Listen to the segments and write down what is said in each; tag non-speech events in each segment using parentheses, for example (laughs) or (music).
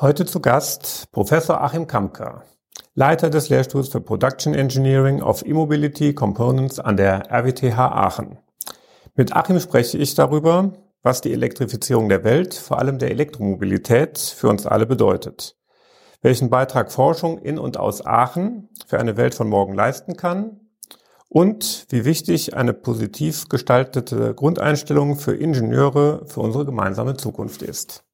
Heute zu Gast Professor Achim Kamka, Leiter des Lehrstuhls für Production Engineering of E-Mobility Components an der RWTH Aachen. Mit Achim spreche ich darüber, was die Elektrifizierung der Welt, vor allem der Elektromobilität, für uns alle bedeutet. Welchen Beitrag Forschung in und aus Aachen für eine Welt von morgen leisten kann und wie wichtig eine positiv gestaltete Grundeinstellung für Ingenieure für unsere gemeinsame Zukunft ist.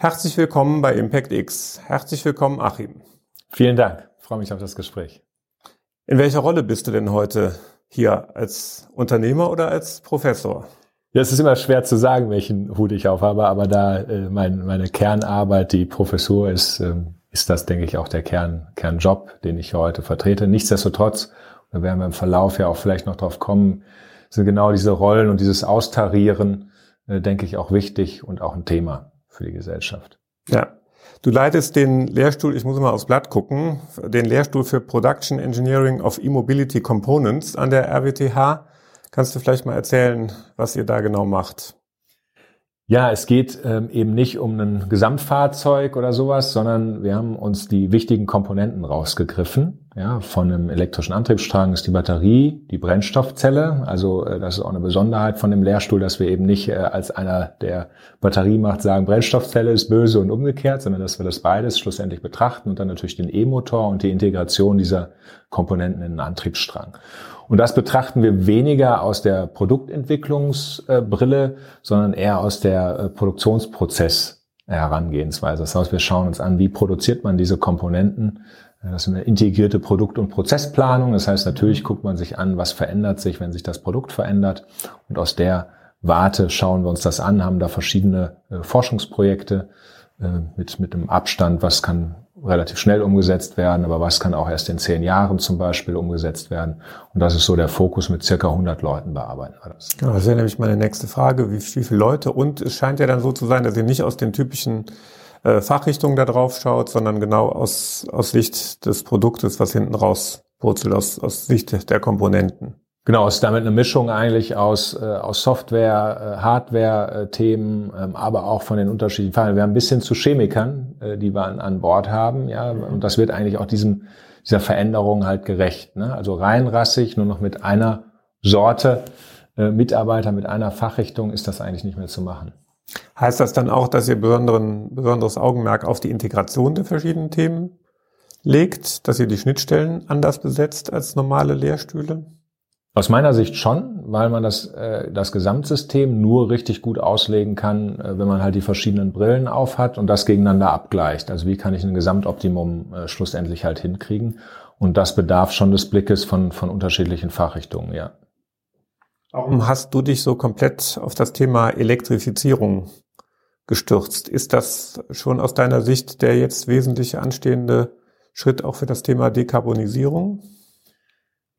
Herzlich willkommen bei Impact X. Herzlich willkommen, Achim. Vielen Dank. Ich freue mich auf das Gespräch. In welcher Rolle bist du denn heute hier als Unternehmer oder als Professor? Ja, es ist immer schwer zu sagen, welchen Hut ich aufhabe, aber da äh, mein, meine Kernarbeit die Professur ist, ähm, ist das, denke ich, auch der Kern, Kernjob, den ich heute vertrete. Nichtsdestotrotz, da werden wir im Verlauf ja auch vielleicht noch drauf kommen, sind genau diese Rollen und dieses Austarieren, äh, denke ich, auch wichtig und auch ein Thema für die Gesellschaft. Ja. Du leitest den Lehrstuhl, ich muss mal aufs Blatt gucken, den Lehrstuhl für Production Engineering of E-Mobility Components an der RWTH. Kannst du vielleicht mal erzählen, was ihr da genau macht? Ja, es geht ähm, eben nicht um ein Gesamtfahrzeug oder sowas, sondern wir haben uns die wichtigen Komponenten rausgegriffen. Ja, von einem elektrischen Antriebsstrang ist die Batterie, die Brennstoffzelle. Also äh, das ist auch eine Besonderheit von dem Lehrstuhl, dass wir eben nicht äh, als einer, der Batterie macht, sagen, Brennstoffzelle ist böse und umgekehrt, sondern dass wir das beides schlussendlich betrachten und dann natürlich den E-Motor und die Integration dieser Komponenten in den Antriebsstrang. Und das betrachten wir weniger aus der Produktentwicklungsbrille, sondern eher aus der äh, Produktionsprozess Herangehensweise. Das heißt, wir schauen uns an, wie produziert man diese Komponenten. Das ist eine integrierte Produkt- und Prozessplanung. Das heißt, natürlich guckt man sich an, was verändert sich, wenn sich das Produkt verändert. Und aus der Warte schauen wir uns das an, haben da verschiedene äh, Forschungsprojekte äh, mit, mit einem Abstand, was kann relativ schnell umgesetzt werden, aber was kann auch erst in zehn Jahren zum Beispiel umgesetzt werden. Und das ist so der Fokus mit circa 100 Leuten bearbeiten wir das. Ja, das wäre nämlich meine nächste Frage, wie, wie viele Leute? Und es scheint ja dann so zu sein, dass ihr nicht aus den typischen äh, Fachrichtungen da drauf schaut, sondern genau aus, aus Sicht des Produktes, was hinten raus purzelt, aus, aus Sicht der Komponenten. Genau, es ist damit eine Mischung eigentlich aus, äh, aus Software, äh, Hardware-Themen, ähm, aber auch von den unterschiedlichen Fallen. Wir haben ein bisschen zu Chemikern, äh, die wir an, an Bord haben, ja, und das wird eigentlich auch diesem, dieser Veränderung halt gerecht. Ne? Also reinrassig, nur noch mit einer Sorte äh, Mitarbeiter, mit einer Fachrichtung ist das eigentlich nicht mehr zu machen. Heißt das dann auch, dass ihr besonderen, besonderes Augenmerk auf die Integration der verschiedenen Themen legt, dass ihr die Schnittstellen anders besetzt als normale Lehrstühle? Aus meiner Sicht schon, weil man das, äh, das Gesamtsystem nur richtig gut auslegen kann, äh, wenn man halt die verschiedenen Brillen aufhat und das gegeneinander abgleicht. Also wie kann ich ein Gesamtoptimum äh, schlussendlich halt hinkriegen? Und das bedarf schon des Blickes von, von unterschiedlichen Fachrichtungen, ja. Warum hast du dich so komplett auf das Thema Elektrifizierung gestürzt? Ist das schon aus deiner Sicht der jetzt wesentlich anstehende Schritt auch für das Thema Dekarbonisierung?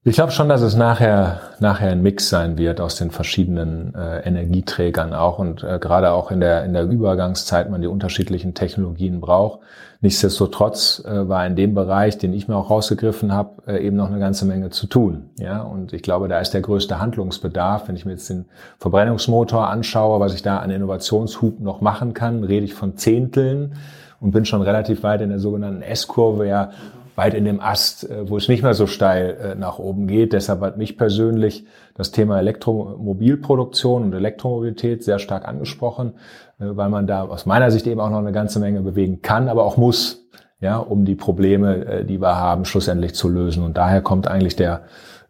Ich glaube schon, dass es nachher, nachher ein Mix sein wird aus den verschiedenen äh, Energieträgern auch und äh, gerade auch in der, in der Übergangszeit man die unterschiedlichen Technologien braucht. Nichtsdestotrotz äh, war in dem Bereich, den ich mir auch rausgegriffen habe, äh, eben noch eine ganze Menge zu tun. Ja, und ich glaube, da ist der größte Handlungsbedarf. Wenn ich mir jetzt den Verbrennungsmotor anschaue, was ich da an Innovationshub noch machen kann, rede ich von Zehnteln und bin schon relativ weit in der sogenannten S-Kurve ja weit in dem Ast, äh, wo es nicht mehr so steil äh, nach oben geht. Deshalb hat mich persönlich das Thema Elektromobilproduktion und Elektromobilität sehr stark angesprochen, äh, weil man da aus meiner Sicht eben auch noch eine ganze Menge bewegen kann, aber auch muss, ja, um die Probleme, die wir haben, schlussendlich zu lösen. Und daher kommt eigentlich der,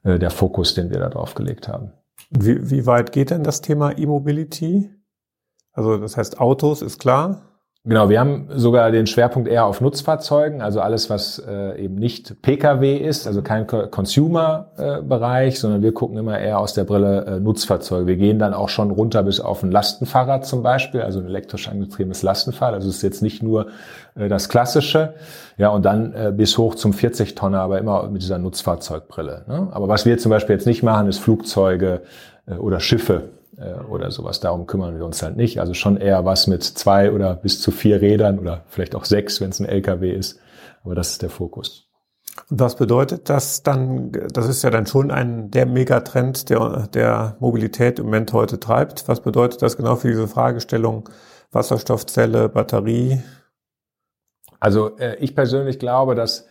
der Fokus, den wir da drauf gelegt haben. Wie, wie weit geht denn das Thema E-Mobility? Also das heißt Autos ist klar, Genau, wir haben sogar den Schwerpunkt eher auf Nutzfahrzeugen, also alles, was äh, eben nicht Pkw ist, also kein Consumer-Bereich, äh, sondern wir gucken immer eher aus der Brille äh, Nutzfahrzeuge. Wir gehen dann auch schon runter bis auf ein Lastenfahrrad zum Beispiel, also ein elektrisch angetriebenes Lastenfahrrad. Also es ist jetzt nicht nur äh, das Klassische, ja, und dann äh, bis hoch zum 40-Tonner, aber immer mit dieser Nutzfahrzeugbrille. Ne? Aber was wir zum Beispiel jetzt nicht machen, ist Flugzeuge äh, oder Schiffe äh, oder sowas. Darum kümmern wir uns halt nicht. Also schon eher was mit zwei oder bis zu vier Rädern oder vielleicht auch sechs, wenn es ein LKW ist. Aber das ist der Fokus. Und was bedeutet das dann? Das ist ja dann schon ein der Megatrend, der, der Mobilität im Moment heute treibt. Was bedeutet das genau für diese Fragestellung Wasserstoffzelle, Batterie? Also äh, ich persönlich glaube, dass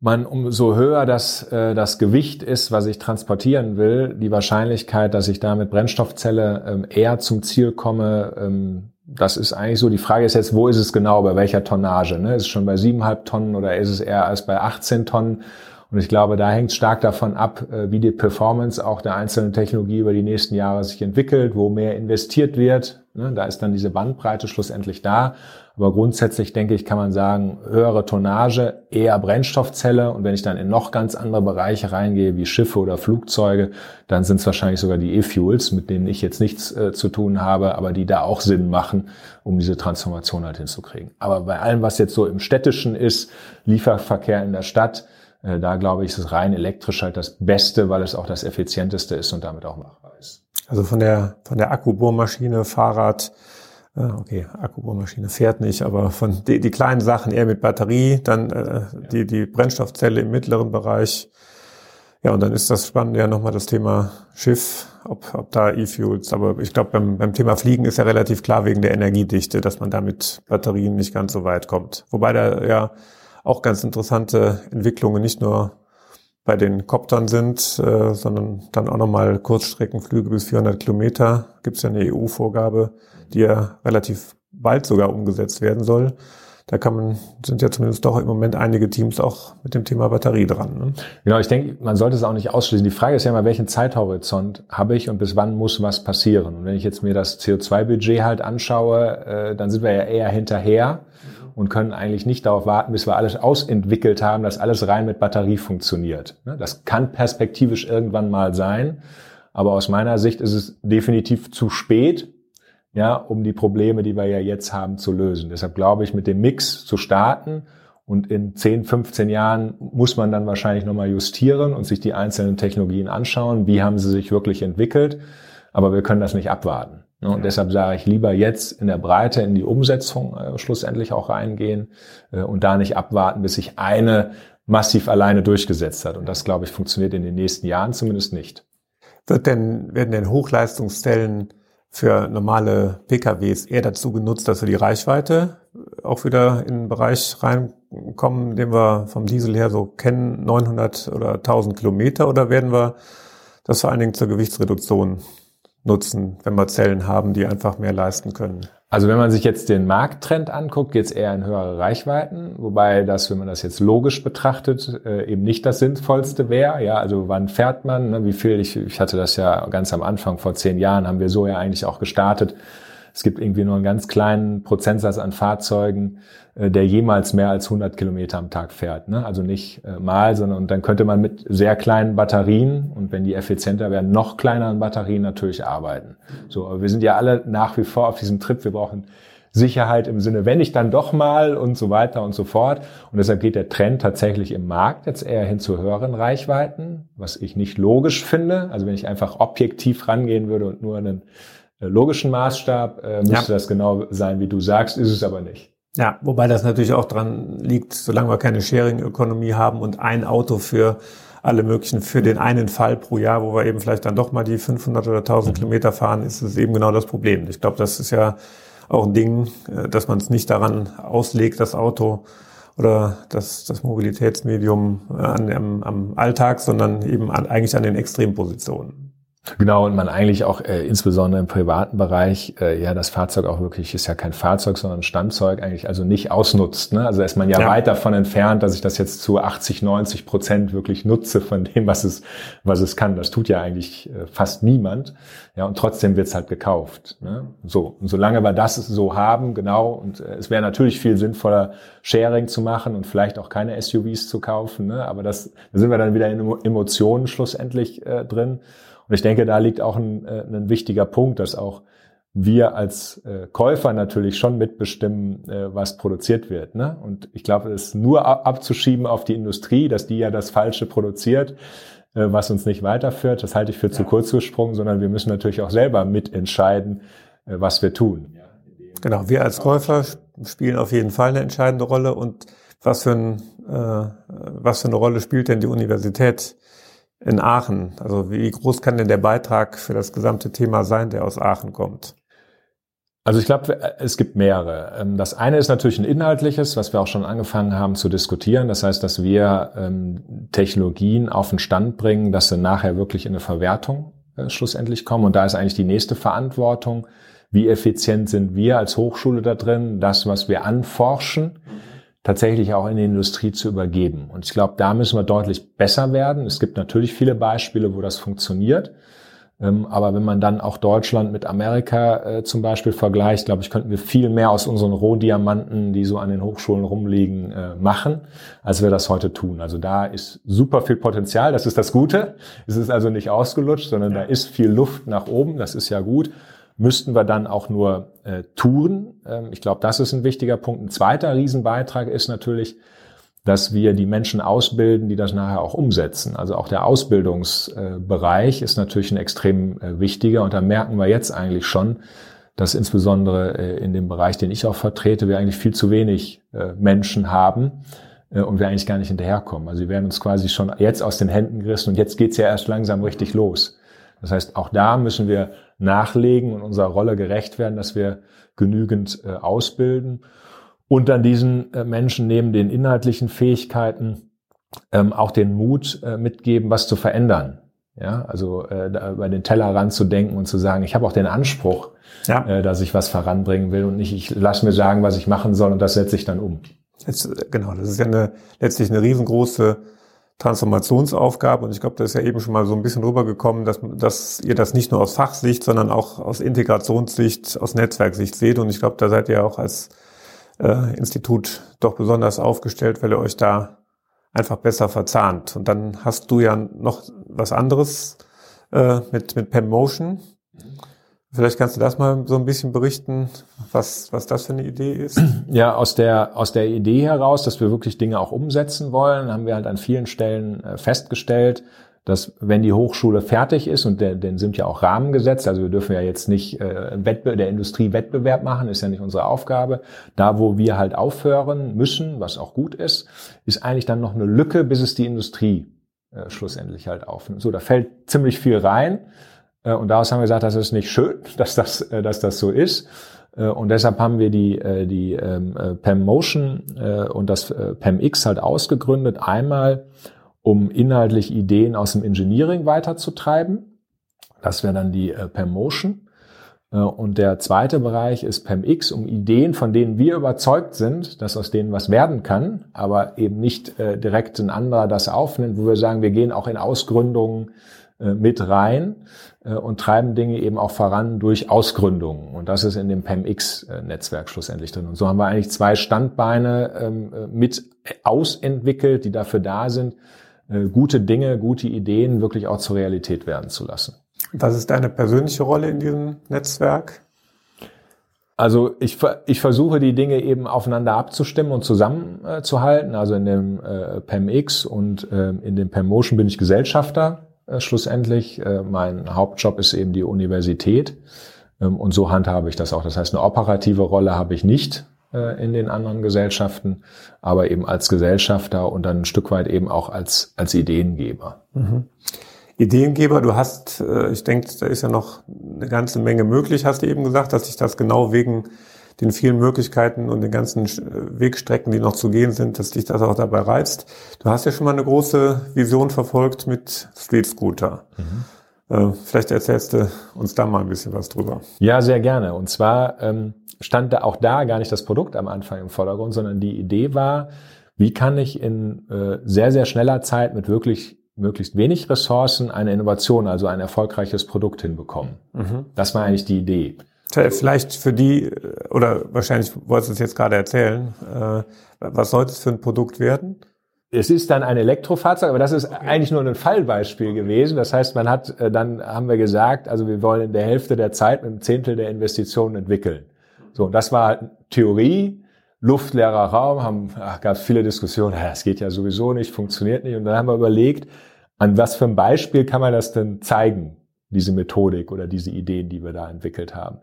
man umso höher das, äh, das Gewicht ist, was ich transportieren will, die Wahrscheinlichkeit, dass ich da mit Brennstoffzelle ähm, eher zum Ziel komme, ähm, das ist eigentlich so. Die Frage ist jetzt, wo ist es genau, bei welcher Tonnage? Ne? Ist es schon bei siebeneinhalb Tonnen oder ist es eher als bei 18 Tonnen? Und ich glaube, da hängt stark davon ab, äh, wie die Performance auch der einzelnen Technologie über die nächsten Jahre sich entwickelt, wo mehr investiert wird. Ne? Da ist dann diese Bandbreite schlussendlich da. Aber grundsätzlich denke ich, kann man sagen, höhere Tonnage, eher Brennstoffzelle. Und wenn ich dann in noch ganz andere Bereiche reingehe, wie Schiffe oder Flugzeuge, dann sind es wahrscheinlich sogar die E-Fuels, mit denen ich jetzt nichts äh, zu tun habe, aber die da auch Sinn machen, um diese Transformation halt hinzukriegen. Aber bei allem, was jetzt so im städtischen ist, Lieferverkehr in der Stadt, äh, da glaube ich, ist rein elektrisch halt das Beste, weil es auch das effizienteste ist und damit auch machbar ist. Also von der, von der Akkubohrmaschine, Fahrrad, äh, okay, Akkubohrmaschine fährt nicht, aber von die, die kleinen Sachen eher mit Batterie, dann äh, die, die Brennstoffzelle im mittleren Bereich. Ja, und dann ist das Spannende ja nochmal das Thema Schiff, ob, ob da E-Fuels, aber ich glaube, beim, beim Thema Fliegen ist ja relativ klar wegen der Energiedichte, dass man da mit Batterien nicht ganz so weit kommt. Wobei da ja auch ganz interessante Entwicklungen nicht nur bei den Koptern sind, äh, sondern dann auch nochmal Kurzstreckenflüge bis 400 Kilometer. Gibt es ja eine EU-Vorgabe, die ja relativ bald sogar umgesetzt werden soll. Da kann man, sind ja zumindest doch im Moment einige Teams auch mit dem Thema Batterie dran. Ne? Genau, ich denke, man sollte es auch nicht ausschließen. Die Frage ist ja mal, welchen Zeithorizont habe ich und bis wann muss was passieren? Und wenn ich jetzt mir das CO2-Budget halt anschaue, äh, dann sind wir ja eher hinterher und können eigentlich nicht darauf warten, bis wir alles ausentwickelt haben, dass alles rein mit Batterie funktioniert. Ne? Das kann perspektivisch irgendwann mal sein, aber aus meiner Sicht ist es definitiv zu spät, ja, um die Probleme, die wir ja jetzt haben, zu lösen. Deshalb glaube ich, mit dem Mix zu starten und in 10, 15 Jahren muss man dann wahrscheinlich nochmal justieren und sich die einzelnen Technologien anschauen. Wie haben sie sich wirklich entwickelt? Aber wir können das nicht abwarten. Ne? Und ja. deshalb sage ich lieber jetzt in der Breite in die Umsetzung äh, schlussendlich auch reingehen äh, und da nicht abwarten, bis sich eine massiv alleine durchgesetzt hat. Und das, glaube ich, funktioniert in den nächsten Jahren zumindest nicht. Wird denn, werden denn Hochleistungszellen für normale PKWs eher dazu genutzt, dass wir die Reichweite auch wieder in den Bereich reinkommen, den wir vom Diesel her so kennen, 900 oder 1000 Kilometer, oder werden wir das vor allen Dingen zur Gewichtsreduktion nutzen, wenn wir Zellen haben, die einfach mehr leisten können. Also wenn man sich jetzt den Markttrend anguckt, geht es eher in höhere Reichweiten, wobei das, wenn man das jetzt logisch betrachtet, äh, eben nicht das Sinnvollste wäre. Ja, also wann fährt man? Ne? Wie viel? Ich, ich hatte das ja ganz am Anfang vor zehn Jahren haben wir so ja eigentlich auch gestartet es gibt irgendwie nur einen ganz kleinen Prozentsatz an Fahrzeugen, äh, der jemals mehr als 100 Kilometer am Tag fährt. Ne? Also nicht äh, mal, sondern und dann könnte man mit sehr kleinen Batterien und wenn die effizienter werden, noch kleineren Batterien natürlich arbeiten. So, aber wir sind ja alle nach wie vor auf diesem Trip. Wir brauchen Sicherheit im Sinne, wenn ich dann doch mal und so weiter und so fort. Und deshalb geht der Trend tatsächlich im Markt jetzt eher hin zu höheren Reichweiten, was ich nicht logisch finde. Also wenn ich einfach objektiv rangehen würde und nur einen logischen Maßstab äh, müsste ja. das genau sein, wie du sagst, ist es aber nicht. Ja, wobei das natürlich auch dran liegt, solange wir keine Sharing-Ökonomie haben und ein Auto für alle möglichen, für den einen Fall pro Jahr, wo wir eben vielleicht dann doch mal die 500 oder 1000 mhm. Kilometer fahren, ist es eben genau das Problem. Ich glaube, das ist ja auch ein Ding, äh, dass man es nicht daran auslegt, das Auto oder das, das Mobilitätsmedium äh, an, am, am Alltag, sondern eben an, eigentlich an den Extrempositionen. Genau, und man eigentlich auch äh, insbesondere im privaten Bereich äh, ja das Fahrzeug auch wirklich ist ja kein Fahrzeug, sondern ein Standzeug eigentlich also nicht ausnutzt. Ne? Also ist man ja, ja, weit davon entfernt, dass ich das jetzt zu 80, 90 Prozent wirklich nutze von dem, was es, was es kann. Das tut ja eigentlich äh, fast niemand. Ja, und trotzdem wird's halt gekauft. Ne? So, und solange wir das so haben, genau, und äh, es wäre natürlich viel sinnvoller, Sharing zu machen und vielleicht auch keine SUVs zu kaufen, ne? aber das, da sind wir dann wieder in Emotionen schlussendlich äh, drin. Und ich denke, da liegt auch ein, äh, ein wichtiger Punkt, dass auch wir als äh, Käufer natürlich schon mitbestimmen, äh, was produziert wird. Ne? Und ich glaube, es nur abzuschieben auf die Industrie, dass die ja das Falsche produziert, was uns nicht weiterführt, das halte ich für ja. zu kurz gesprungen, sondern wir müssen natürlich auch selber mitentscheiden, was wir tun. Genau, wir als Käufer spielen auf jeden Fall eine entscheidende Rolle. Und was für, ein, äh, was für eine Rolle spielt denn die Universität in Aachen? Also wie groß kann denn der Beitrag für das gesamte Thema sein, der aus Aachen kommt? Also ich glaube, es gibt mehrere. Ähm, das eine ist natürlich ein inhaltliches, was wir auch schon angefangen haben zu diskutieren. Das heißt, dass wir ähm, Technologien auf den Stand bringen, dass sie nachher wirklich in eine Verwertung äh, schlussendlich kommen. Und da ist eigentlich die nächste Verantwortung. Wie effizient sind wir als Hochschule da drin, das, was wir anforschen, tatsächlich auch in die Industrie zu übergeben. Und ich glaube, da müssen wir deutlich besser werden. Es gibt natürlich viele Beispiele, wo das funktioniert. Ähm, aber wenn man dann auch Deutschland mit Amerika äh, zum Beispiel vergleicht, glaube ich, könnten wir viel mehr aus unseren Rohdiamanten, die so an den Hochschulen rumliegen, äh, machen, als wir das heute tun. Also da ist super viel Potenzial. Das ist das Gute. Es ist also nicht ausgelutscht, sondern da ist viel Luft nach oben. Das ist ja gut. Müssten wir dann auch nur äh, touren. Ähm, ich glaube, das ist ein wichtiger Punkt. Ein zweiter Riesenbeitrag ist natürlich, dass wir die Menschen ausbilden, die das nachher auch umsetzen. Also auch der Ausbildungsbereich ist natürlich ein extrem äh, wichtiger und da merken wir jetzt eigentlich schon, dass insbesondere äh, in dem Bereich, den ich auch vertrete, wir eigentlich viel zu wenig äh, Menschen haben und wir eigentlich gar nicht hinterherkommen. Also wir werden uns quasi schon jetzt aus den Händen gerissen und jetzt geht's ja erst langsam richtig los. Das heißt, auch da müssen wir nachlegen und unserer Rolle gerecht werden, dass wir genügend ausbilden und dann diesen äh, Menschen neben den inhaltlichen Fähigkeiten ähm, auch den Mut äh, mitgeben, was zu verändern. Ja, also äh, da über den Teller ranzudenken und zu sagen, ich habe auch den Anspruch, ja. äh, dass ich was voranbringen will und nicht, ich lasse mir sagen, was ich machen soll und das setze ich dann um. Jetzt, äh, genau, das ist ja eine, letztlich eine riesengroße Transformationsaufgabe und ich glaube, das ist ja eben schon mal so ein bisschen rübergekommen, dass, dass ihr das nicht nur aus Fachsicht, sondern auch aus Integrationssicht, aus Netzwerksicht seht und ich glaube, da seid ihr auch als äh, Institut doch besonders aufgestellt, weil ihr euch da einfach besser verzahnt. Und dann hast du ja noch was anderes äh, mit, mit PEM Motion. Vielleicht kannst du das mal so ein bisschen berichten, was, was das für eine Idee ist. (clears throat) Ja, aus der, aus der Idee heraus, dass wir wirklich Dinge auch umsetzen wollen, haben wir halt an vielen Stellen äh, festgestellt, dass wenn die Hochschule fertig ist und der, den sind ja auch Rahmen gesetzt, also wir dürfen ja jetzt nicht äh, Wettbe der Industrie Wettbewerb machen, ist ja nicht unsere Aufgabe. Da, wo wir halt aufhören müssen, was auch gut ist, ist eigentlich dann noch eine Lücke, bis es die Industrie äh, schlussendlich halt aufnimmt. So, da fällt ziemlich viel rein und daraus haben wir gesagt, das ist nicht schön, (laughs) dass das, äh, dass das so ist. Äh, und deshalb haben wir die, äh, die ähm, äh, PEM Motion und das PEM X halt ausgegründet. Einmal, um inhaltlich Ideen aus dem Engineering weiterzutreiben. Das wäre dann die äh, PEM Motion. Äh, und der zweite Bereich ist PEMX, um Ideen, von denen wir überzeugt sind, dass aus denen was werden kann, aber eben nicht äh, direkt ein anderer das aufnimmt, wo wir sagen, wir gehen auch in Ausgründungen äh, mit rein äh, und treiben Dinge eben auch voran durch Ausgründungen. Und das ist in dem PEMX-Netzwerk schlussendlich drin. Und so haben wir eigentlich zwei Standbeine ähm, äh, mit ausentwickelt, die dafür da sind, äh, gute Dinge, gute Ideen wirklich auch zur Realität werden zu lassen. Was ist deine persönliche Rolle in diesem Netzwerk? Also ich, ich versuche die Dinge eben aufeinander abzustimmen und zusammenzuhalten. Äh, also in dem äh, PEMX und äh, in dem PEMMotion bin ich Gesellschafter äh, schlussendlich. Äh, mein Hauptjob ist eben die Universität ähm, und so handhabe ich das auch. Das heißt, eine operative Rolle habe ich nicht äh, in den anderen Gesellschaften, aber eben als Gesellschafter und dann ein Stück weit eben auch als, als Ideengeber. Mhm. Ideengeber, du hast, äh, ich denke, da ist ja noch eine ganze Menge möglich, hast du eben gesagt, dass sich das genau wegen den vielen Möglichkeiten und den ganzen Wegstrecken, die noch zu gehen sind, dass dich das auch dabei reizt. Du hast ja schon mal eine große Vision verfolgt mit Street Scooter. Mhm. Äh, vielleicht erzählst du uns da mal ein bisschen was drüber. Ja, sehr gerne. Und zwar ähm, stand da auch da gar nicht das Produkt am Anfang im Vordergrund, sondern die Idee war, wie kann ich in äh, sehr, sehr schneller Zeit mit wirklich möglichst wenig Ressourcen eine Innovation, also ein erfolgreiches Produkt hinbekommen. Mhm. Das war eigentlich die Idee. Vielleicht für die, äh, oder wahrscheinlich wolltest du es jetzt gerade erzählen, äh, was sollte es für ein Produkt werden? Es ist dann ein Elektrofahrzeug, aber das ist eigentlich nur ein Fallbeispiel gewesen. Das heißt, man hat, äh, dann haben wir gesagt, also wir wollen in der Hälfte der Zeit mit einem Zehntel der Investitionen entwickeln. So, das war halt Theorie, luftleerer Raum, haben, ach, gab es viele Diskussionen, es geht ja sowieso nicht, funktioniert nicht. Und dann haben wir überlegt, an was für ein Beispiel kann man das denn zeigen, diese Methodik oder diese Ideen, die wir da entwickelt haben.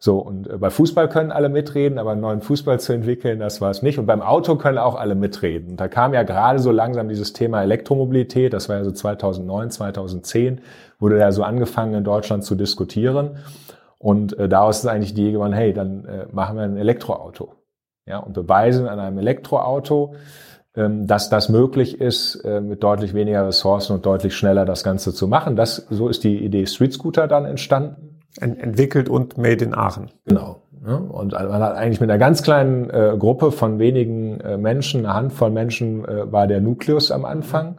So, und äh, bei Fußball können alle mitreden, aber einen neuen Fußball zu entwickeln, das war es nicht. Und beim Auto können auch alle mitreden. Und da kam ja gerade so langsam dieses Thema Elektromobilität, das war ja so 2009, 2010, wurde da so angefangen in Deutschland zu diskutieren. Und äh, daraus ist eigentlich die Idee geworden, hey, dann äh, machen wir ein Elektroauto. Ja, und beweisen an einem Elektroauto, dass das möglich ist, äh, mit deutlich weniger Ressourcen und deutlich schneller das Ganze zu machen. Das, so ist die Idee Street Scooter dann entstanden. Entwickelt und made in Aachen. Genau. Und man hat eigentlich mit einer ganz kleinen äh, Gruppe von wenigen äh, Menschen, eine Handvoll Menschen, äh, war der Nukleus am Anfang.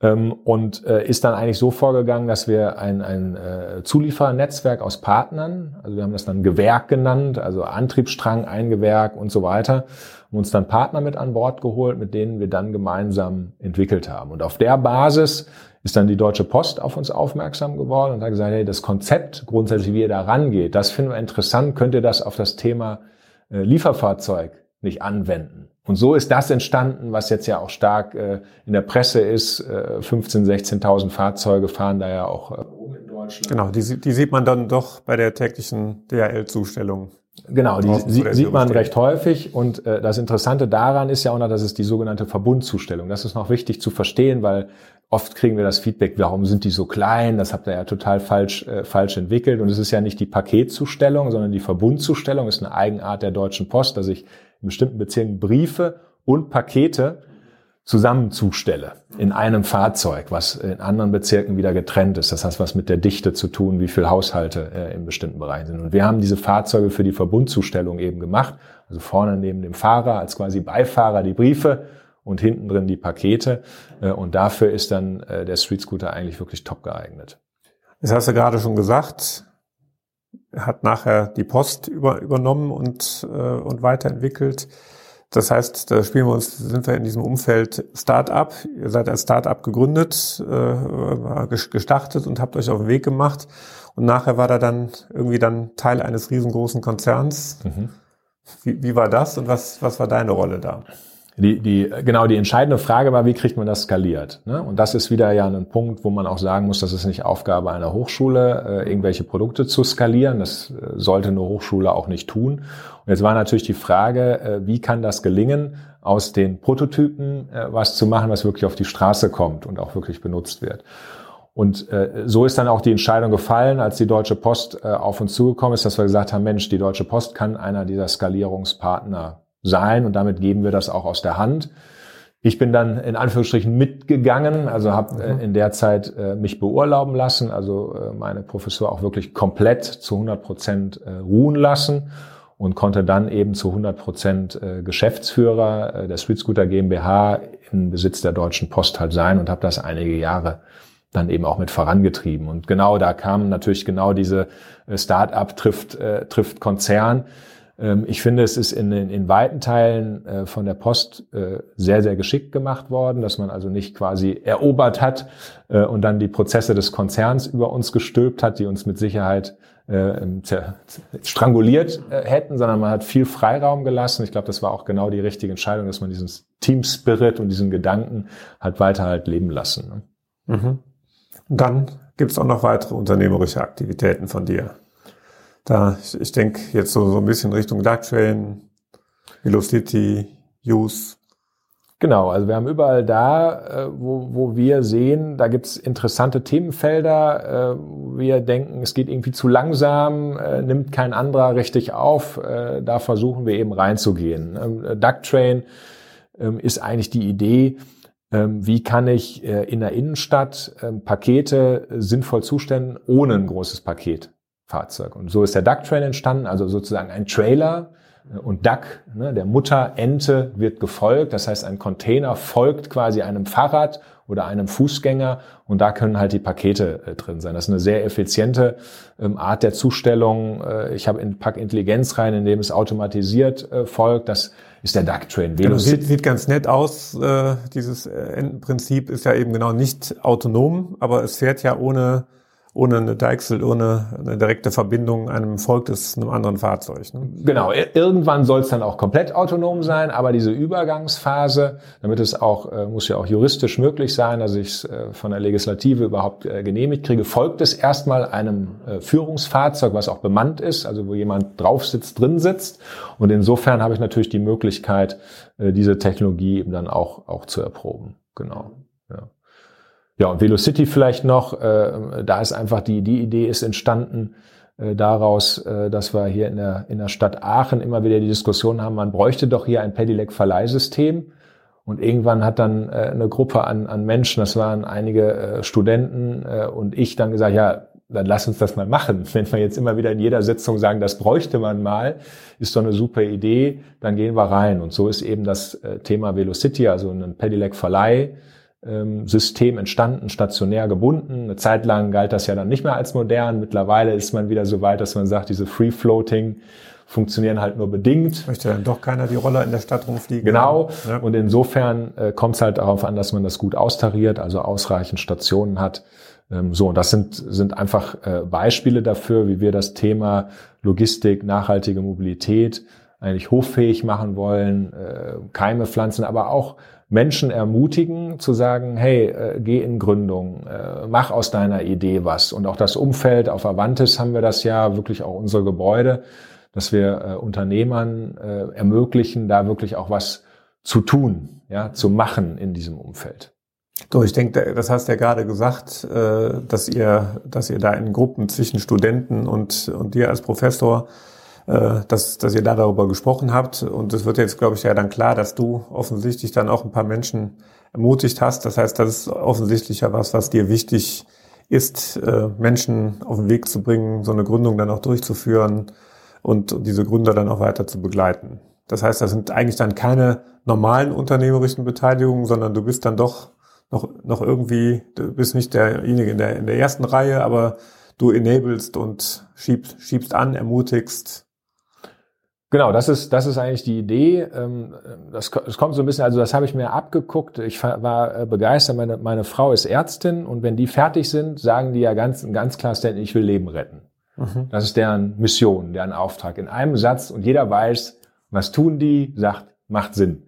Ähm, und äh, ist dann eigentlich so vorgegangen, dass wir ein, ein äh, Zulieferernetzwerk aus Partnern, also wir haben das dann Gewerk genannt, also Antriebsstrang, ein Gewerk und so weiter, haben uns dann Partner mit an Bord geholt, mit denen wir dann gemeinsam entwickelt haben. Und auf der Basis ist dann die Deutsche Post auf uns aufmerksam geworden und hat gesagt, hey, das Konzept grundsätzlich, wie ihr da rangeht, das finden wir interessant, könnt ihr das auf das Thema äh, Lieferfahrzeug nicht anwenden? Und so ist das entstanden, was jetzt ja auch stark äh, in der Presse ist. Äh, 15.000, 16.000 Fahrzeuge fahren da ja auch äh, in Deutschland. Genau, die, die sieht man dann doch bei der täglichen DHL-Zustellung. Genau, die sie, sieht man recht häufig. Und äh, das Interessante daran ist ja auch noch, dass es die sogenannte Verbundzustellung. Das ist noch wichtig zu verstehen, weil oft kriegen wir das Feedback, warum sind die so klein? Das habt ihr ja total falsch, äh, falsch entwickelt. Und es ist ja nicht die Paketzustellung, sondern die Verbundzustellung ist eine Eigenart der Deutschen Post, dass ich in bestimmten Bezirken Briefe und Pakete zusammen zustelle in einem Fahrzeug, was in anderen Bezirken wieder getrennt ist. Das heißt, was mit der Dichte zu tun, wie viele Haushalte äh, in bestimmten Bereichen sind. Und wir haben diese Fahrzeuge für die Verbundzustellung eben gemacht. Also vorne neben dem Fahrer als quasi Beifahrer die Briefe und hinten drin die Pakete. Äh, und dafür ist dann äh, der Street Scooter eigentlich wirklich top geeignet. Das hast du gerade schon gesagt, hat nachher die Post über, übernommen und, äh, und weiterentwickelt. Das heißt, da spielen wir uns, sind wir in diesem Umfeld Start-up. Ihr seid als Start-up gegründet, äh, gestartet und habt euch auf den Weg gemacht. Und nachher war da dann irgendwie dann Teil eines riesengroßen Konzerns. Mhm. Wie, wie war das und was, was war deine Rolle da? Die, die, genau, die entscheidende Frage war, wie kriegt man das skaliert? Ne? Und das ist wieder ja ein Punkt, wo man auch sagen muss, das ist nicht Aufgabe einer Hochschule, äh, irgendwelche Produkte zu skalieren. Das äh, sollte eine Hochschule auch nicht tun. Und jetzt war natürlich die Frage, äh, wie kann das gelingen, aus den Prototypen äh, was zu machen, was wirklich auf die Straße kommt und auch wirklich benutzt wird. Und äh, so ist dann auch die Entscheidung gefallen, als die Deutsche Post äh, auf uns zugekommen ist, dass wir gesagt haben, Mensch, die Deutsche Post kann einer dieser Skalierungspartner sein und damit geben wir das auch aus der Hand. Ich bin dann in Anführungsstrichen mitgegangen, also habe äh, mhm. in der Zeit äh, mich beurlauben lassen, also äh, meine Professur auch wirklich komplett zu 100 Prozent äh, ruhen lassen und konnte dann eben zu 100 Prozent äh, Geschäftsführer äh, der Street Scooter GmbH im Besitz der Deutschen Post halt sein und habe das einige Jahre dann eben auch mit vorangetrieben. Und genau da kam natürlich genau diese Start-up trifft, äh, trifft Konzern ich finde, es ist in, in, in weiten Teilen äh, von der Post äh, sehr, sehr geschickt gemacht worden, dass man also nicht quasi erobert hat äh, und dann die Prozesse des Konzerns über uns gestülpt hat, die uns mit Sicherheit stranguliert hätten, sondern man hat viel Freiraum gelassen. Ich glaube, das war auch genau die richtige Entscheidung, dass man diesen Team Spirit und diesen Gedanken hat weiter halt leben lassen. Ne? Mhm. Dann gibt es auch noch weitere unternehmerische Aktivitäten von dir. Da, ich, ich denke jetzt so, so ein bisschen Richtung Darktrain, Velocity, Use. Genau, also wir haben überall da, äh, wo, wo wir sehen, da gibt's interessante Themenfelder. Äh, wir denken, es geht irgendwie zu langsam, äh, nimmt kein anderer richtig auf. Da versuchen wir eben reinzugehen. Ähm, Ducktrain ähm, ist eigentlich die Idee, ähm, wie kann ich in der Innenstadt Pakete sinnvoll zustellen, ohne ein großes Paket Fahrzeug. Und so ist der Duck Trail entstanden, also sozusagen ein Trailer äh, und Duck, ne, der Mutter Ente wird gefolgt. Das heißt, ein Container folgt quasi einem Fahrrad oder einem Fußgänger und da können halt die Pakete äh, drin sein. Das ist eine sehr effiziente ähm, Art der Zustellung. Äh, ich habe in Pack Intelligenz rein, indem es automatisiert äh, folgt. Das ist der Duck Train. Genau, sieht, sieht ganz nett aus. Äh, dieses Entenprinzip ist ja eben genau nicht autonom, aber es fährt ja ohne ohne eine Deichsel, ohne eine direkte Verbindung einem folgt es einem anderen Fahrzeug. Ne? Genau, irgendwann soll es dann auch komplett autonom sein, aber diese Übergangsphase, damit es auch, äh, muss ja auch juristisch möglich sein, dass ich es äh, von der Legislative überhaupt äh, genehmigt kriege, folgt es erstmal einem äh, Führungsfahrzeug, was auch bemannt ist, also wo jemand drauf sitzt, drin sitzt. Und insofern habe ich natürlich die Möglichkeit, äh, diese Technologie eben dann auch, auch zu erproben. Genau. Ja. Velocity vielleicht noch, äh, da ist einfach die, die Idee ist entstanden, äh, daraus, äh, dass wir hier in der, in der Stadt Aachen immer wieder die Diskussion haben, man bräuchte doch hier ein Pedelec-Verleihsystem. Und irgendwann hat dann äh, eine Gruppe an, an Menschen, das waren einige äh, Studenten äh, und ich dann gesagt, ja, dann lass uns das mal machen. (laughs) Wenn wir jetzt immer wieder in jeder Sitzung sagen, das bräuchte man mal, ist doch eine super Idee, dann gehen wir rein. Und so ist eben das äh, Thema Velocity, also ein Pedelec-Verleih, System entstanden, stationär gebunden. Eine Zeit lang galt das ja dann nicht mehr als modern. Mittlerweile ist man wieder so weit, dass man sagt, diese Free-Floating funktionieren halt nur bedingt. Möchte dann doch keiner die Roller in der Stadt rumfliegen. Genau. Ja. Und insofern äh, kommt es halt darauf an, dass man das gut austariert, also ausreichend Stationen hat. Ähm, so, und das sind, sind einfach äh, Beispiele dafür, wie wir das Thema Logistik, nachhaltige Mobilität eigentlich hoffähig machen wollen, äh, Keime pflanzen, aber auch Menschen ermutigen zu sagen, hey, äh, geh in Gründung, äh, mach aus deiner Idee was. Und auch das Umfeld, auf Avantis haben wir das ja, wirklich auch unsere Gebäude, dass wir äh, Unternehmern ermöglichen, da wirklich auch was zu tun, ja, zu machen in diesem Umfeld. So, ich denke, das hast du ja gerade gesagt, dass ihr, dass ihr da in Gruppen zwischen Studenten und, und dir als Professor, dass, dass ihr da darüber gesprochen habt. Und es wird jetzt, glaube ich, ja dann klar, dass du offensichtlich dann auch ein paar Menschen ermutigt hast. Das heißt, das ist offensichtlich ja was, was dir wichtig ist, äh, Menschen auf den Weg zu bringen, so eine Gründung dann auch durchzuführen und diese Gründer dann auch weiter zu begleiten. Das heißt, das sind eigentlich dann keine normalen unternehmerischen Beteiligungen, sondern du bist dann doch noch, noch irgendwie, du bist nicht derjenige in der, in der ersten Reihe, aber du enablest und schiebst, schiebst an, ermutigst. Genau, das ist, das ist eigentlich die Idee. Ähm, das, das kommt so ein bisschen, also das habe ich mir abgeguckt. Ich war äh, begeistert. Meine, meine Frau ist Ärztin und wenn die fertig sind, sagen die ja ganz, ganz klar, ich will Leben retten. Mhm. Das ist deren Mission, deren Auftrag. In einem Satz und jeder weiß, was tun die, sagt, macht Sinn.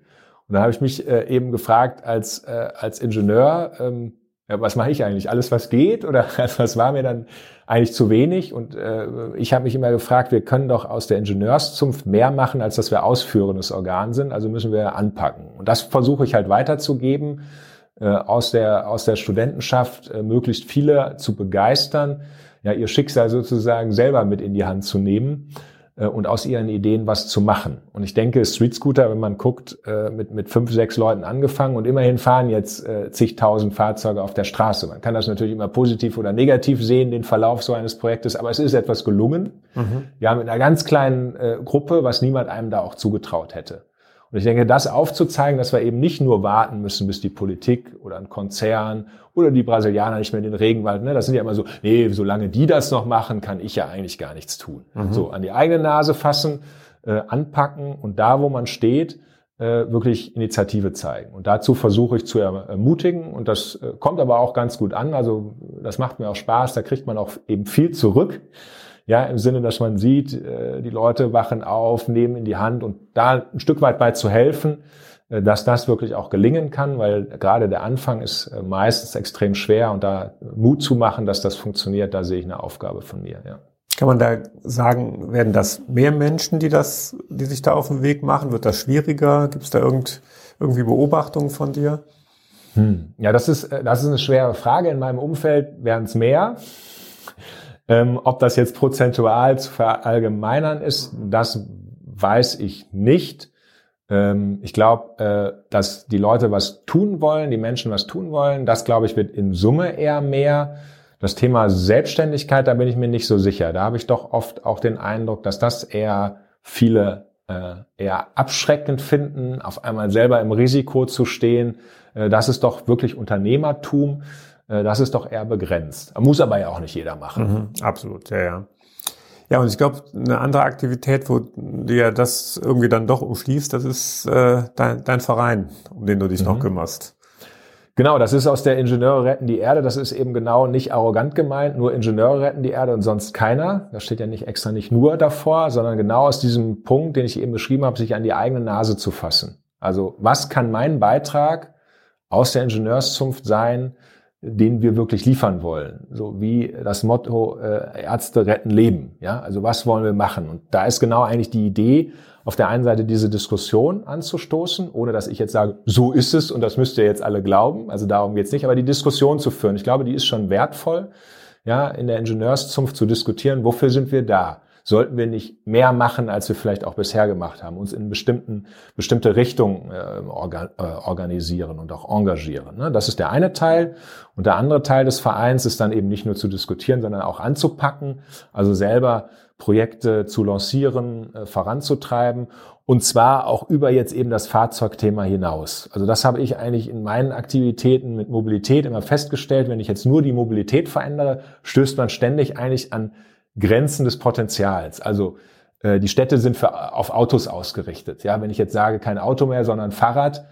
Und dann habe ich mich äh, eben gefragt als, äh, als Ingenieur, ähm, was mache ich eigentlich? Alles, was geht? Oder (laughs) was war mir dann eigentlich zu wenig? Und äh, ich habe mich immer gefragt, wir können doch aus der Ingenieurszunft mehr machen, als dass wir ausführendes Organ sind. Also müssen wir anpacken. Und das versuche ich halt weiterzugeben, äh, aus, der, aus der Studentenschaft äh, möglichst viele zu begeistern, ja, ihr Schicksal sozusagen selber mit in die Hand zu nehmen und aus ihren Ideen was zu machen. Und ich denke, Street Scooter, wenn man guckt, äh, mit, mit fünf, sechs Leuten angefangen und immerhin fahren jetzt äh, zigtausend Fahrzeuge auf der Straße. Man kann das natürlich immer positiv oder negativ sehen, den Verlauf so eines Projektes, aber es ist etwas gelungen. Mhm. Ja, mit einer ganz kleinen Gruppe, was niemand einem da auch zugetraut hätte. Und ich denke, das aufzuzeigen, dass wir eben nicht nur warten müssen, bis die Politik oder ein Konzern oder die Brasilianer nicht mehr in den Regenwald, ne, das sind ja immer so, nee, solange die das noch machen, kann ich ja eigentlich gar nichts tun. Mhm. So, an die eigene Nase fassen, äh, anpacken und da, wo man steht, äh, wirklich Initiative zeigen. Und dazu versuche ich zu ermutigen und das äh, kommt aber auch ganz gut an. Also das macht mir auch Spaß, da kriegt man auch eben viel zurück. Ja, im Sinne, dass man sieht, äh, die Leute wachen auf, nehmen in die Hand und da ein Stück weit bei zu helfen, äh, dass das wirklich auch gelingen kann, weil gerade der Anfang ist äh, meistens extrem schwer und da Mut zu machen, dass das funktioniert, da sehe ich eine Aufgabe von mir, ja. Kann man da sagen, werden das mehr Menschen, die das, die sich da auf den Weg machen? Wird das schwieriger? Gibt es da irgend, irgendwie Beobachtungen von dir? Hm. Ja, das ist, das ist eine schwere Frage. In meinem Umfeld werden es mehr. Ähm, ob das jetzt prozentual zu verallgemeinern ist, das weiß ich nicht. Ähm, ich glaube, äh, dass die Leute was tun wollen, die Menschen was tun wollen. Das, glaube ich, wird in Summe eher mehr. Das Thema Selbstständigkeit, da bin ich mir nicht so sicher. Da habe ich doch oft auch den Eindruck, dass das eher viele äh, eher abschreckend finden, auf einmal selber im Risiko zu stehen. Äh, das ist doch wirklich Unternehmertum. Äh, das ist doch eher begrenzt. Muss aber ja auch nicht jeder machen. Mhm, absolut, ja, ja. Ja, und ich glaube, eine andere Aktivität, wo dir das irgendwie dann doch umschließt, das ist äh, dein, dein Verein, um den du dich mhm. noch kümmerst. Genau, das ist aus der Ingenieure retten die Erde. Das ist eben genau nicht arrogant gemeint, nur Ingenieure retten die Erde und sonst keiner. Das steht ja nicht extra nicht nur davor, sondern genau aus diesem Punkt, den ich eben beschrieben habe, sich an die eigene Nase zu fassen. Also was kann mein Beitrag aus der Ingenieurszunft sein, den wir wirklich liefern wollen. So wie das Motto äh, Ärzte retten Leben. Ja, also was wollen wir machen? Und da ist genau eigentlich die Idee, auf der einen Seite diese Diskussion anzustoßen, ohne dass ich jetzt sage, so ist es und das müsst ihr jetzt alle glauben. Also darum geht's nicht, aber die Diskussion zu führen. Ich glaube, die ist schon wertvoll. ja, in der Ingenieurszunft zu diskutieren, wofür sind wir da? Sollten wir nicht mehr machen, als wir vielleicht auch bisher gemacht haben, uns in bestimmten, bestimmte Richtungen äh, orga, äh, organisieren und auch engagieren. Ne? Das ist der eine Teil. Und der andere Teil des Vereins ist dann eben nicht nur zu diskutieren, sondern auch anzupacken, also selber Projekte zu lancieren, äh, voranzutreiben und zwar auch über jetzt eben das Fahrzeugthema hinaus. Also das habe ich eigentlich in meinen Aktivitäten mit Mobilität immer festgestellt. Wenn ich jetzt nur die Mobilität verändere, stößt man ständig eigentlich an Grenzen des Potenzials. Also äh, die Städte sind für, auf Autos ausgerichtet. Ja, wenn ich jetzt sage, kein Auto mehr, sondern Fahrrad,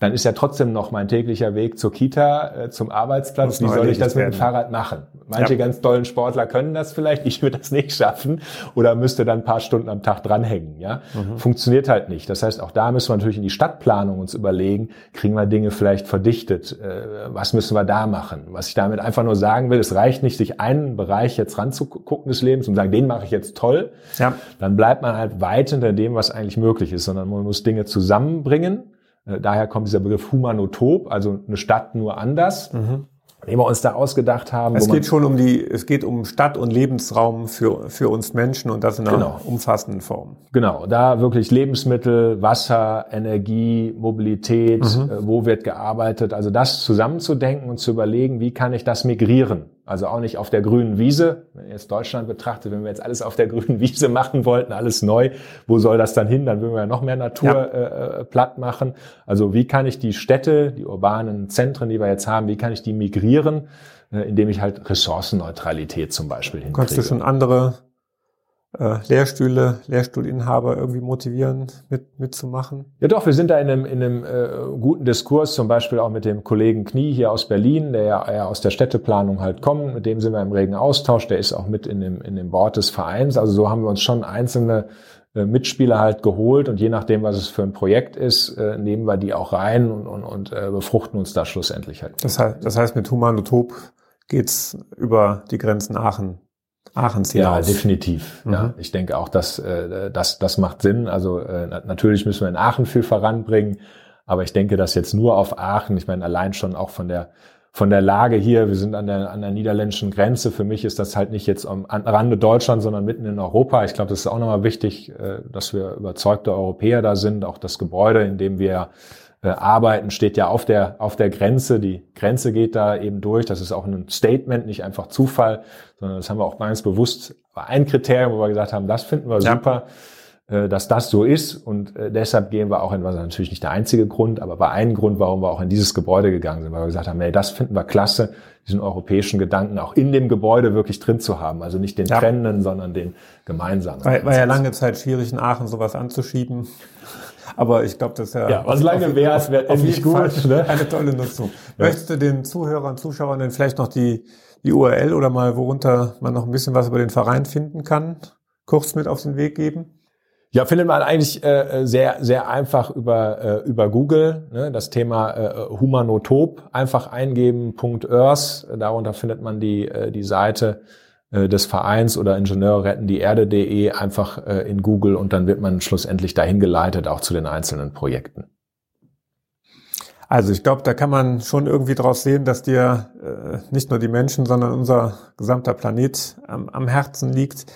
dann ist ja trotzdem noch mein täglicher Weg zur Kita, äh, zum Arbeitsplatz. Wie soll ich das mit dem Fahrrad machen? Manche ja. ganz tollen Sportler können das vielleicht, ich würde das nicht schaffen oder müsste dann ein paar Stunden am Tag dranhängen. Ja, mhm. funktioniert halt nicht. Das heißt, auch da müssen wir natürlich in die Stadtplanung uns überlegen, kriegen wir Dinge vielleicht verdichtet? Äh, was müssen wir da machen? Was ich damit einfach nur sagen will, es reicht nicht, sich einen Bereich jetzt ranzugucken des Lebens und sagen, den mache ich jetzt toll. Ja. Dann bleibt man halt weit hinter dem, was eigentlich möglich ist, sondern man muss Dinge zusammenbringen daher kommt dieser Begriff Humanotop, also eine Stadt nur anders. Mhm den wir uns da ausgedacht haben. Es geht schon um die, es geht um Stadt und Lebensraum für, für uns Menschen und das in einer genau. umfassenden Form. Genau, da wirklich Lebensmittel, Wasser, Energie, Mobilität, mhm. äh, wo wird gearbeitet, also das zusammenzudenken und zu überlegen, wie kann ich das migrieren? Also auch nicht auf der grünen Wiese. Wenn ihr jetzt Deutschland betrachtet, wenn wir jetzt alles auf der (laughs) grünen Wiese machen wollten, alles neu, wo soll das dann hin? Dann würden wir ja noch mehr Natur ja. Äh, äh, platt machen. Also wie kann ich die Städte, die urbanen Zentren, die wir jetzt haben, wie kann ich die migrieren, äh, indem ich halt Ressourcenneutralität zum Beispiel hinkriege. Kannst du schon andere äh, Lehrstühle, Lehrstuhlinhaber irgendwie motivieren, mit, mitzumachen? Ja doch, wir sind da in einem, in einem äh, guten Diskurs, zum Beispiel auch mit dem Kollegen Knie hier aus Berlin, der ja eher aus der Städteplanung halt kommt, mit dem sind wir im regen Austausch, der ist auch mit in dem, in dem Board des Vereins. Also so haben wir uns schon einzelne äh, Mitspieler halt geholt und je nachdem, was es für ein Projekt ist, äh, nehmen wir die auch rein und, und, und äh, befruchten uns da schlussendlich halt. Das heißt, das heißt mit Humanotop geht's über die Grenzen Aachen Aachens hinaus. Ja, definitiv. Mhm. Ja, ich denke auch, dass äh, das, das macht Sinn. Also äh, natürlich müssen wir in Aachen viel voranbringen, aber ich denke, dass jetzt nur auf Aachen, ich meine allein schon auch von der von der Lage hier, wir sind an der, an der niederländischen Grenze. Für mich ist das halt nicht jetzt am Rande Deutschland, sondern mitten in Europa. Ich glaube, das ist auch nochmal wichtig, äh, dass wir überzeugte Europäer da sind. Auch das Gebäude, in dem wir arbeiten, steht ja auf der, auf der Grenze. Die Grenze geht da eben durch. Das ist auch ein Statement, nicht einfach Zufall, sondern das haben wir auch ganz bewusst ein Kriterium, wo wir gesagt haben, das finden wir super, ja. Äh, dass das so ist. Und äh, deshalb gehen wir auch in, was natürlich nicht der einzige Grund, aber war ein Grund, warum wir auch in dieses Gebäude gegangen sind, weil wir gesagt haben, hey, das finden wir klasse, diesen europäischen Gedanken auch in dem Gebäude wirklich drin zu haben. Also nicht den ja. trennenden, sondern den gemeinsamen. War, war ja lange Zeit schwierig, in Aachen sowas anzuschieben. Aber ich glaube, das ist ja, ja was lange wäre, es wäre endlich gut. Fall ne? (laughs) Eine tolle Nutzung. Ja. Möchtest du den Zuhörern, Zuschauern denn vielleicht noch die, die URL oder mal, worunter man noch ein bisschen was über den Verein finden kann, kurz mit auf den Weg geben? Ja, findet man eigentlich äh, sehr sehr einfach über äh, über Google. Ne? Das Thema äh, Humanotop einfach eingeben. Earth. Darunter findet man die äh, die Seite des Vereins oder Ingenieure retten die Erde.de einfach äh, in Google und dann wird man schlussendlich dahin geleitet, auch zu den einzelnen Projekten. Also ich glaube, da kann man schon irgendwie draus sehen, dass dir äh, nicht nur die Menschen, sondern unser gesamter Planet am, am Herzen liegt.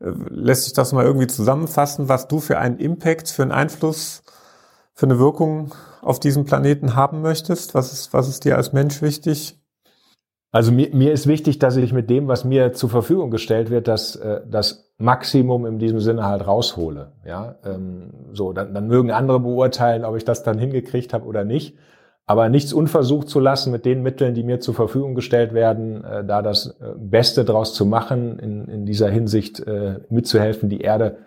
Äh, lässt sich das mal irgendwie zusammenfassen, was du für einen Impact, für einen Einfluss, für eine Wirkung auf diesem Planeten haben möchtest? Was ist, was ist dir als Mensch wichtig? Also mir, mir ist wichtig, dass ich mit dem, was mir zur Verfügung gestellt wird, das, äh, das Maximum in diesem Sinne halt raushole. Ja, ähm, so dann, dann mögen andere beurteilen, ob ich das dann hingekriegt habe oder nicht. Aber nichts unversucht zu lassen mit den Mitteln, die mir zur Verfügung gestellt werden, äh, da das äh, Beste draus zu machen, in, in dieser Hinsicht äh, mitzuhelfen, die Erde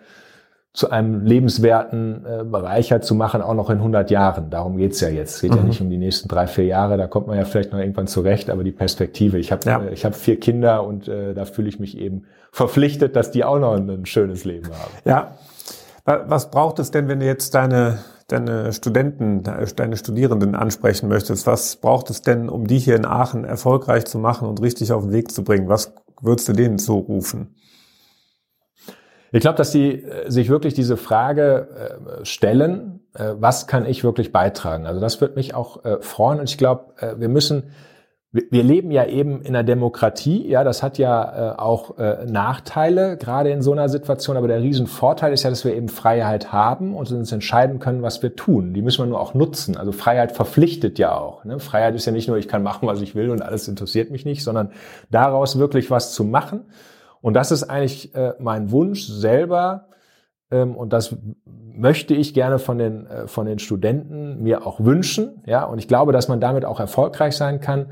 zu einem lebenswerten äh, Bereicher zu machen, auch noch in 100 Jahren. Darum geht's ja jetzt. Es geht mhm. ja nicht um die nächsten drei, vier Jahre, da kommt man ja vielleicht noch irgendwann zurecht, aber die Perspektive. Ich habe ja. äh, ich hab vier Kinder und äh, da fühle ich mich eben verpflichtet, dass die auch noch ein, ein schönes Leben haben. Ja. Was braucht es denn, wenn du jetzt deine, deine Studenten, deine Studierenden ansprechen möchtest? Was braucht es denn, um die hier in Aachen erfolgreich zu machen und richtig auf den Weg zu bringen? Was würdest du denen zurufen? Ich glaube, dass die äh, sich wirklich diese Frage äh, stellen, äh, was kann ich wirklich beitragen? Also das wird mich auch freuen und ich glaube, wir müssen wir leben ja eben in einer Demokratie, ja, das hat ja auch Nachteile, gerade in so einer Situation, aber der Riesenvorteil ist ja, dass wir eben Freiheit haben und uns entscheiden können, was wir tun. Die müssen wir nur auch nutzen. Also Freiheit verpflichtet ja auch. Ne? Freiheit ist ja nicht nur, ich kann machen, was ich will und alles interessiert mich nicht, sondern daraus wirklich was zu machen. Und das ist eigentlich äh, mein Wunsch selber, ähm, und das möchte ich gerne von den, äh, von den Studenten mir auch wünschen. Ja, und ich glaube, dass man damit auch erfolgreich sein kann,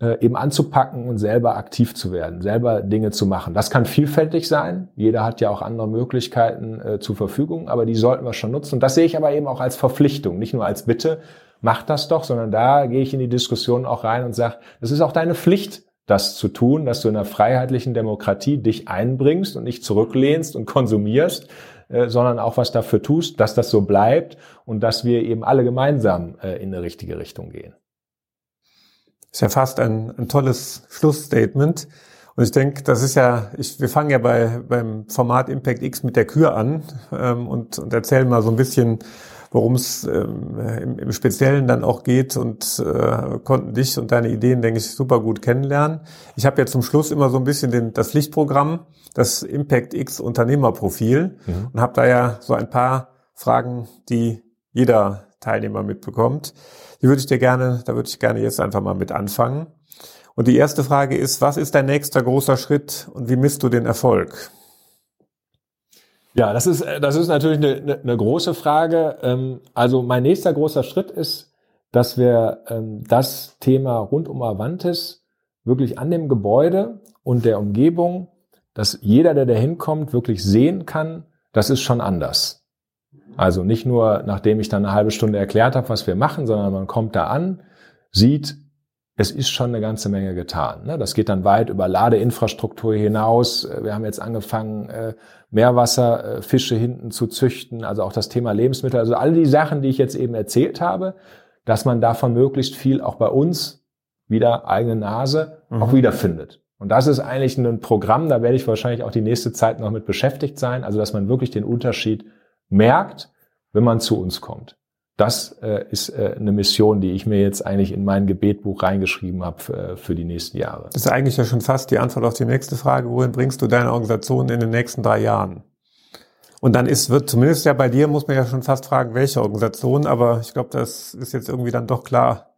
äh, eben anzupacken und selber aktiv zu werden, selber Dinge zu machen. Das kann vielfältig sein. Jeder hat ja auch andere Möglichkeiten äh, zur Verfügung, aber die sollten wir schon nutzen. Und das sehe ich aber eben auch als Verpflichtung, nicht nur als Bitte, mach das doch, sondern da gehe ich in die Diskussion auch rein und sage, das ist auch deine Pflicht, das zu tun, dass du in einer freiheitlichen Demokratie dich einbringst und nicht zurücklehnst und konsumierst, äh, sondern auch was dafür tust, dass das so bleibt und dass wir eben alle gemeinsam äh, in eine richtige Richtung gehen. Ist ja fast ein, ein tolles Schlussstatement. Und ich denke, das ist ja, ich, wir fangen ja bei, beim Format Impact X mit der Kür an ähm, und, und erzählen mal so ein bisschen, worum es ähm, im, Speziellen dann auch geht und äh, konnten dich und deine Ideen, denke ich, super gut kennenlernen. Ich habe ja zum Schluss immer so ein bisschen den, das Lichtprogramm, das Impact X Unternehmerprofil mhm. und habe da ja so ein paar Fragen, die jeder Teilnehmer mitbekommt. Die würde ich dir gerne, da würde ich gerne jetzt einfach mal mit anfangen. Und die erste Frage ist, was ist dein nächster großer Schritt und wie misst du den Erfolg? Ja, das ist, das ist natürlich eine, eine große Frage. Ähm, also mein nächster großer Schritt ist, dass wir ähm, das Thema rund um Avantis wirklich an dem Gebäude und der Umgebung, dass jeder, der da hinkommt, wirklich sehen kann, das ist schon anders. Also nicht nur, nachdem ich dann eine halbe Stunde erklärt habe, was wir machen, sondern man kommt da an, sieht, es ist schon eine ganze Menge getan. Ne? Das geht dann weit über Ladeinfrastruktur hinaus. Wir haben jetzt angefangen, äh, Meerwasserfische hinten zu züchten, also auch das Thema Lebensmittel, also all die Sachen, die ich jetzt eben erzählt habe, dass man davon möglichst viel auch bei uns wieder eigene Nase mhm. auch wiederfindet. Und das ist eigentlich ein Programm, da werde ich wahrscheinlich auch die nächste Zeit noch mit beschäftigt sein, also dass man wirklich den Unterschied merkt, wenn man zu uns kommt. Das äh, ist äh, eine Mission, die ich mir jetzt eigentlich in mein Gebetbuch reingeschrieben habe für, äh, für die nächsten Jahre. Das ist eigentlich ja schon fast die Antwort auf die nächste Frage. Wohin bringst du deine Organisation in den nächsten drei Jahren? Und dann ist, wird zumindest ja bei dir, muss man ja schon fast fragen, welche Organisation, aber ich glaube, das ist jetzt irgendwie dann doch klar.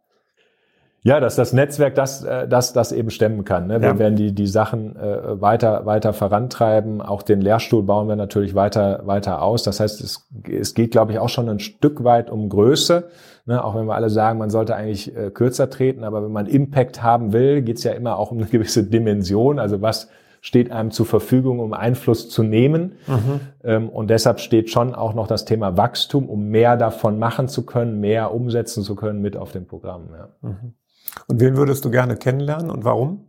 Ja, dass das Netzwerk das, äh, das, das eben stemmen kann. Ne? Wir ja. werden die, die Sachen äh, weiter, weiter vorantreiben. Auch den Lehrstuhl bauen wir natürlich weiter, weiter aus. Das heißt, es, es geht, glaube ich, auch schon ein Stück weit um Größe. Ne? Auch wenn wir alle sagen, man sollte eigentlich äh, kürzer treten. Aber wenn man Impact haben will, geht es ja immer auch um eine gewisse Dimension. Also was steht einem zur Verfügung, um Einfluss zu nehmen. Mhm. Ähm, und deshalb steht schon auch noch das Thema Wachstum, um mehr davon machen zu können, mehr umsetzen zu können mit auf dem Programm. Ja. Mhm. Und wen würdest du gerne kennenlernen und warum?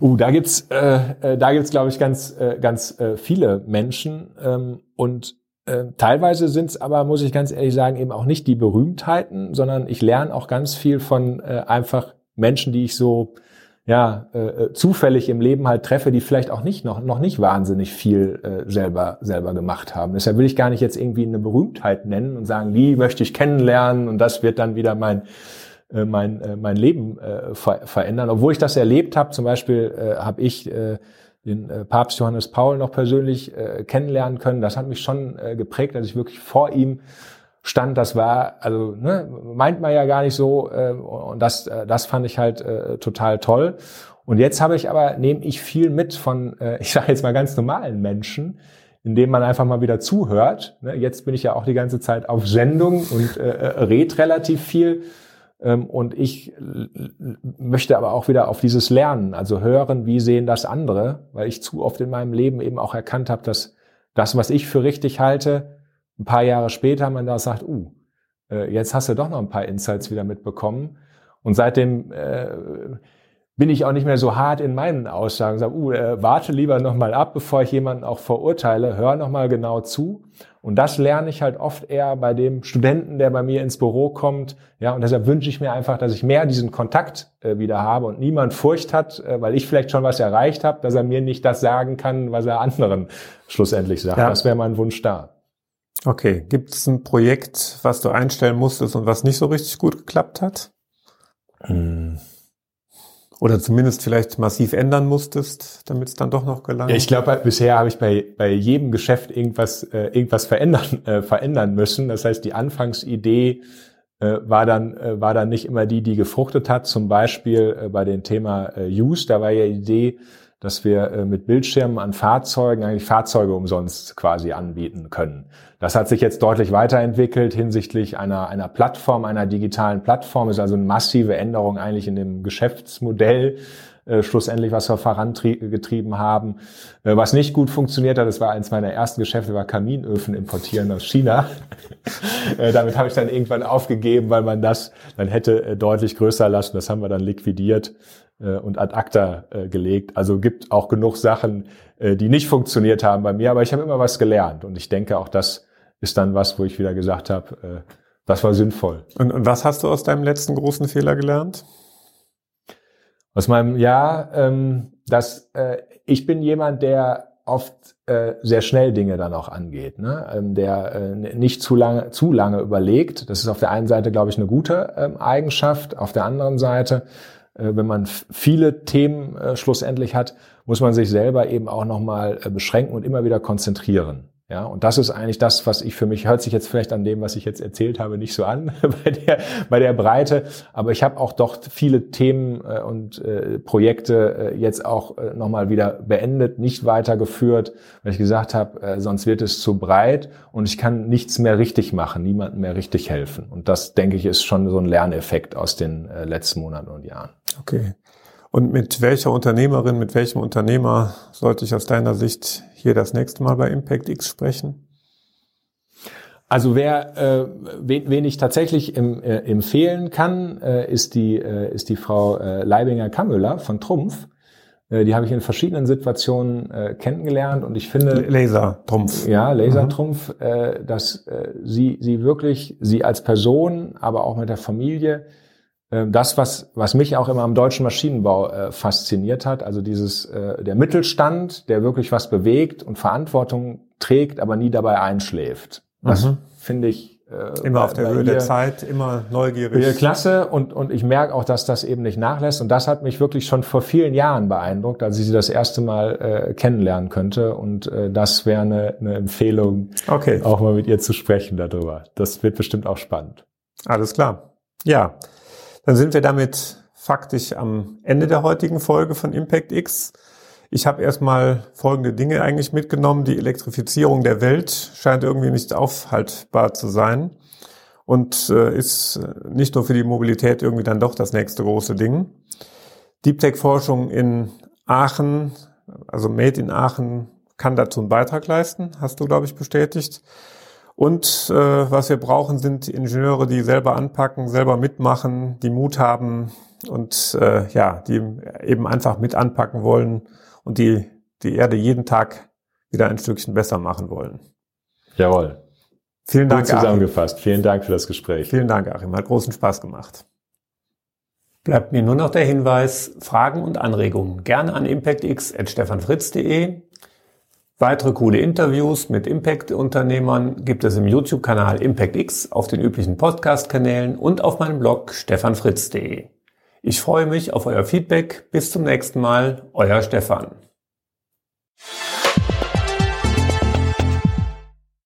Uh, da gibt's, äh, äh, da gibt's, glaube ich, ganz, äh, ganz äh, viele Menschen ähm, und äh, teilweise sind's aber, muss ich ganz ehrlich sagen, eben auch nicht die Berühmtheiten, sondern ich lerne auch ganz viel von äh, einfach Menschen, die ich so ja äh, äh, zufällig im Leben halt treffe, die vielleicht auch nicht noch noch nicht wahnsinnig viel äh, selber selber gemacht haben. Deshalb will ich gar nicht jetzt irgendwie eine Berühmtheit nennen und sagen, die möchte ich kennenlernen und das wird dann wieder mein äh, mein, äh, mein Leben äh, ver verändern. Obwohl ich das erlebt habe, zum Beispiel äh, habe ich äh, den äh, Papst Johannes Paul noch persönlich äh, kennenlernen können. Das hat mich schon äh, geprägt, als ich wirklich vor ihm stand. Das war, also ne, meint man ja gar nicht so. Äh, und das, äh, das fand ich halt äh, total toll. Und jetzt habe ich aber, nehme ich viel mit von, äh, (laughs) ich sage jetzt mal ganz normalen Menschen, indem man einfach mal wieder zuhört. Ne, jetzt bin ich ja auch die ganze Zeit auf Sendung und äh, äh red relativ viel. Ähm, und ich möchte aber auch wieder auf dieses Lernen, also hören, wie sehen das andere, weil ich zu oft in meinem Leben eben auch erkannt habe, dass das, was ich für richtig halte, ein paar Jahre später man da sagt, uh, äh, jetzt hast du doch noch ein paar Insights wieder mitbekommen. Und seitdem äh, bin ich auch nicht mehr so hart in meinen Aussagen. Sag, uh, äh, warte lieber nochmal ab, bevor ich jemanden auch verurteile. Hör nochmal genau zu. Und das lerne ich halt oft eher bei dem Studenten, der bei mir ins Büro kommt. Ja, und deshalb wünsche ich mir einfach, dass ich mehr diesen Kontakt äh, wieder habe und niemand Furcht hat, äh, weil ich vielleicht schon was erreicht habe, dass er mir nicht das sagen kann, was er anderen (laughs) schlussendlich sagt. Ja. Das wäre mein Wunsch da. Okay, gibt es ein Projekt, was du einstellen musstest und was nicht so richtig gut geklappt hat? Hm. Oder zumindest vielleicht massiv ändern musstest, damit es dann doch noch gelang? Ja, ich glaube, bisher habe ich bei, bei jedem Geschäft irgendwas, äh, irgendwas verändern, (laughs) äh, verändern müssen. Das heißt, die Anfangsidee äh, war dann äh, war dann nicht immer die, die gefruchtet hat. Zum Beispiel äh, bei dem Thema äh, Use, da war ja die Idee, dass wir äh, mit Bildschirmen an Fahrzeugen eigentlich Fahrzeuge umsonst quasi anbieten können. Das hat sich jetzt deutlich weiterentwickelt hinsichtlich einer, einer Plattform, einer digitalen Plattform. Ist also eine massive Änderung eigentlich in dem Geschäftsmodell äh, schlussendlich, was wir vorangetrieben haben. Äh, was nicht gut funktioniert hat, das war eins meiner ersten Geschäfte, war Kaminöfen importieren aus China. (laughs) äh, damit habe ich dann irgendwann aufgegeben, weil man das dann hätte deutlich größer lassen. Das haben wir dann liquidiert und ad acta äh, gelegt. Also gibt auch genug Sachen, äh, die nicht funktioniert haben bei mir, aber ich habe immer was gelernt und ich denke auch das ist dann was, wo ich wieder gesagt habe, äh, das war sinnvoll. Und, und was hast du aus deinem letzten großen Fehler gelernt? Aus meinem ja, ähm, dass äh, ich bin jemand, der oft äh, sehr schnell Dinge dann auch angeht, ne? ähm, der äh, nicht zu lange zu lange überlegt. Das ist auf der einen Seite, glaube ich, eine gute ähm, Eigenschaft. Auf der anderen Seite äh, wenn man viele Themen äh, schlussendlich hat, muss man sich selber eben auch nochmal äh, beschränken und immer wieder konzentrieren. Ja, und das ist eigentlich das, was ich für mich, hört sich jetzt vielleicht an dem, was ich jetzt erzählt habe, nicht so an (laughs) bei der, bei der Breite, aber ich habe auch doch viele Themen äh, und äh, Projekte äh, jetzt auch äh, nochmal wieder beendet, nicht weitergeführt, weil ich gesagt habe, äh, sonst wird es zu breit und ich kann nichts mehr richtig machen, niemandem mehr richtig helfen. Und das, denke ich, ist schon so ein Lerneffekt aus den äh, letzten Monaten und Jahren. Okay. Und mit welcher Unternehmerin, mit welchem Unternehmer sollte ich aus deiner Sicht hier das nächste Mal bei Impact X sprechen? Also wer, äh, wen, wen ich tatsächlich im, äh, empfehlen kann, äh, ist die äh, ist die Frau äh, Leibinger Kammüller von Trumpf. Äh, die habe ich in verschiedenen Situationen äh, kennengelernt und ich finde Lasertrumpf. Ja, Lasertrumpf, mhm. äh, dass äh, sie sie wirklich sie als Person, aber auch mit der Familie das, was, was mich auch immer am deutschen Maschinenbau äh, fasziniert hat, also dieses äh, der Mittelstand, der wirklich was bewegt und Verantwortung trägt, aber nie dabei einschläft. Das mhm. finde ich äh, immer auf der Höhe der Zeit, immer neugierig. Klasse und und ich merke auch, dass das eben nicht nachlässt und das hat mich wirklich schon vor vielen Jahren beeindruckt, als ich sie das erste Mal äh, kennenlernen könnte und äh, das wäre eine, eine Empfehlung, okay. auch mal mit ihr zu sprechen darüber. Das wird bestimmt auch spannend. Alles klar. Ja. Dann sind wir damit faktisch am Ende der heutigen Folge von Impact X. Ich habe erstmal folgende Dinge eigentlich mitgenommen. Die Elektrifizierung der Welt scheint irgendwie nicht aufhaltbar zu sein und äh, ist nicht nur für die Mobilität irgendwie dann doch das nächste große Ding. Deep Tech Forschung in Aachen, also Made in Aachen, kann dazu einen Beitrag leisten, hast du, glaube ich, bestätigt. Und äh, was wir brauchen, sind Ingenieure, die selber anpacken, selber mitmachen, die Mut haben und äh, ja, die eben einfach mit anpacken wollen und die die Erde jeden Tag wieder ein Stückchen besser machen wollen. Jawohl. Vielen Dank. Gut zusammengefasst. Achim. Vielen Dank für das Gespräch. Vielen Dank, Achim. Hat großen Spaß gemacht. Bleibt mir nur noch der Hinweis, Fragen und Anregungen gerne an impactx.stefanfritz.de Weitere coole Interviews mit Impact-Unternehmern gibt es im YouTube-Kanal ImpactX, auf den üblichen Podcast-Kanälen und auf meinem Blog stefanfritz.de. Ich freue mich auf euer Feedback. Bis zum nächsten Mal. Euer Stefan.